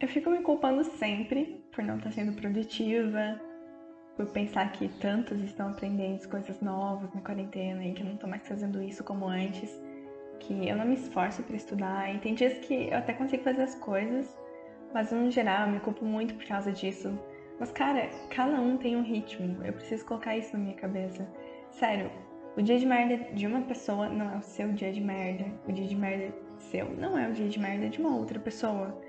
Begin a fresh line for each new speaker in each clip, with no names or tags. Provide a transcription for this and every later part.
eu fico me culpando sempre por não estar sendo produtiva, por pensar que tantos estão aprendendo coisas novas na quarentena e que eu não tô mais fazendo isso como antes, que eu não me esforço para estudar. E tem dias que eu até consigo fazer as coisas, mas no geral eu me culpo muito por causa disso. Mas cara, cada um tem um ritmo, eu preciso colocar isso na minha cabeça. Sério, o dia de merda de uma pessoa não é o seu dia de merda. O dia de merda seu não é o dia de merda de uma outra pessoa.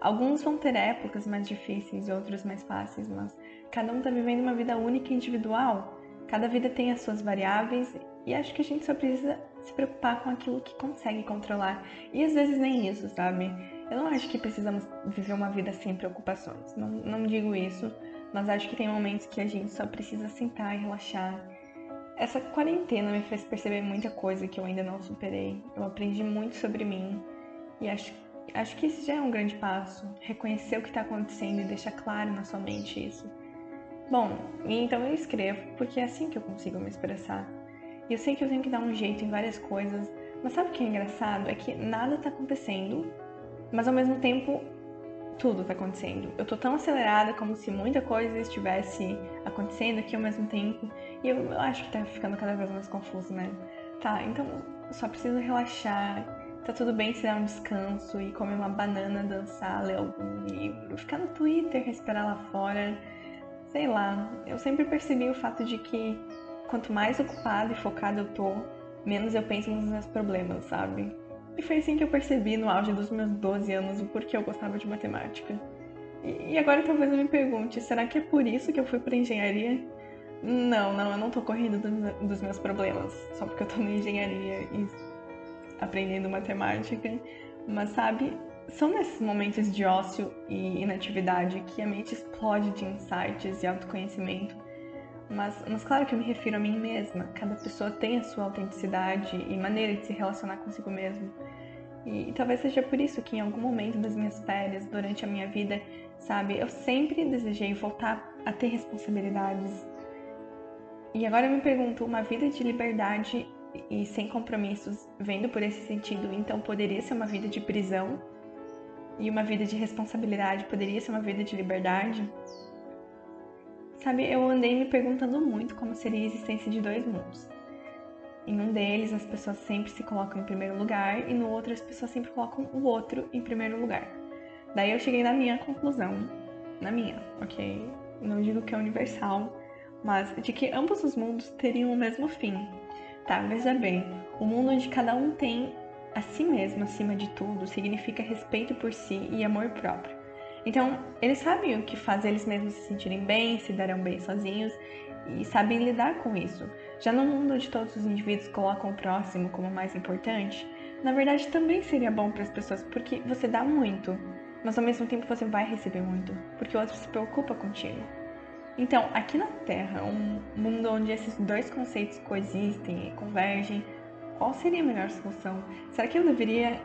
Alguns vão ter épocas mais difíceis, outros mais fáceis, mas cada um tá vivendo uma vida única e individual. Cada vida tem as suas variáveis e acho que a gente só precisa se preocupar com aquilo que consegue controlar. E às vezes nem isso, sabe? Eu não acho que precisamos viver uma vida sem preocupações. Não, não digo isso, mas acho que tem momentos que a gente só precisa sentar e relaxar. Essa quarentena me fez perceber muita coisa que eu ainda não superei. Eu aprendi muito sobre mim e acho Acho que esse já é um grande passo, reconhecer o que está acontecendo e deixar claro na sua mente isso. Bom, então eu escrevo porque é assim que eu consigo me expressar. E eu sei que eu tenho que dar um jeito em várias coisas, mas sabe o que é engraçado? É que nada está acontecendo, mas ao mesmo tempo tudo está acontecendo. Eu tô tão acelerada como se muita coisa estivesse acontecendo aqui ao mesmo tempo, e eu, acho que tá ficando cada vez mais confuso, né? Tá, então só preciso relaxar Tá tudo bem se dar um descanso e comer uma banana, dançar, ler algum livro, ficar no Twitter, respirar lá fora. Sei lá, eu sempre percebi o fato de que quanto mais ocupada e focada eu tô, menos eu penso nos meus problemas, sabe? E foi assim que eu percebi no auge dos meus 12 anos o porquê eu gostava de matemática. E agora talvez eu me pergunte, será que é por isso que eu fui para engenharia? Não, não, eu não tô correndo dos meus problemas só porque eu tô na engenharia e aprendendo matemática, mas sabe, são nesses momentos de ócio e inatividade que a mente explode de insights e autoconhecimento. Mas, mas claro que eu me refiro a mim mesma. Cada pessoa tem a sua autenticidade e maneira de se relacionar consigo mesmo. E, e talvez seja por isso que em algum momento das minhas férias, durante a minha vida, sabe, eu sempre desejei voltar a ter responsabilidades. E agora eu me pergunto, uma vida de liberdade e sem compromissos, vendo por esse sentido, então poderia ser uma vida de prisão e uma vida de responsabilidade poderia ser uma vida de liberdade? Sabe, eu andei me perguntando muito como seria a existência de dois mundos. Em um deles, as pessoas sempre se colocam em primeiro lugar e no outro, as pessoas sempre colocam o outro em primeiro lugar. Daí eu cheguei na minha conclusão, na minha, ok? Não digo que é universal, mas de que ambos os mundos teriam o mesmo fim, Tá, veja bem, o mundo onde cada um tem a si mesmo acima de tudo significa respeito por si e amor próprio. Então, eles sabem o que faz eles mesmos se sentirem bem, se darão bem sozinhos e sabem lidar com isso. Já no mundo onde todos os indivíduos colocam o próximo como mais importante, na verdade também seria bom para as pessoas porque você dá muito, mas ao mesmo tempo você vai receber muito, porque o outro se preocupa contigo. Então, aqui na Terra, um mundo onde esses dois conceitos coexistem e convergem, qual seria a melhor solução? Será que eu deveria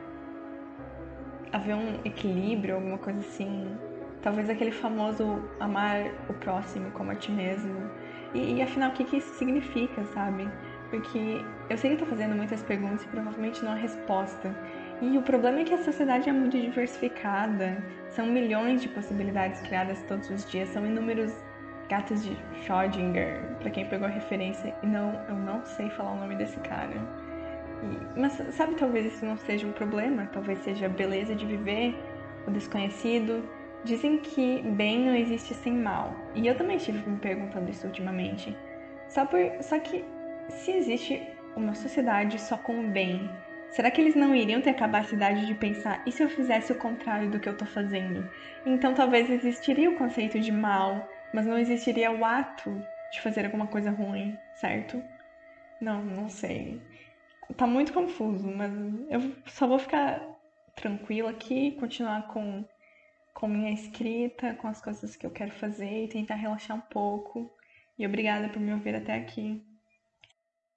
haver um equilíbrio, alguma coisa assim? Talvez aquele famoso amar o próximo como a ti mesmo. E, e afinal, o que, que isso significa, sabe? Porque eu sei que estou fazendo muitas perguntas e provavelmente não há resposta. E o problema é que a sociedade é muito diversificada, são milhões de possibilidades criadas todos os dias, são inúmeros Gatos de Schrödinger, para quem pegou a referência, e não, eu não sei falar o nome desse cara. E, mas sabe, talvez isso não seja um problema, talvez seja a beleza de viver, o desconhecido. Dizem que bem não existe sem mal, e eu também estive me perguntando isso ultimamente. Só, por, só que se existe uma sociedade só com o bem, será que eles não iriam ter a capacidade de pensar e se eu fizesse o contrário do que eu estou fazendo? Então talvez existiria o conceito de mal, mas não existiria o ato de fazer alguma coisa ruim, certo? Não, não sei. Tá muito confuso, mas eu só vou ficar tranquila aqui, continuar com, com minha escrita, com as coisas que eu quero fazer e tentar relaxar um pouco. E obrigada por me ouvir até aqui.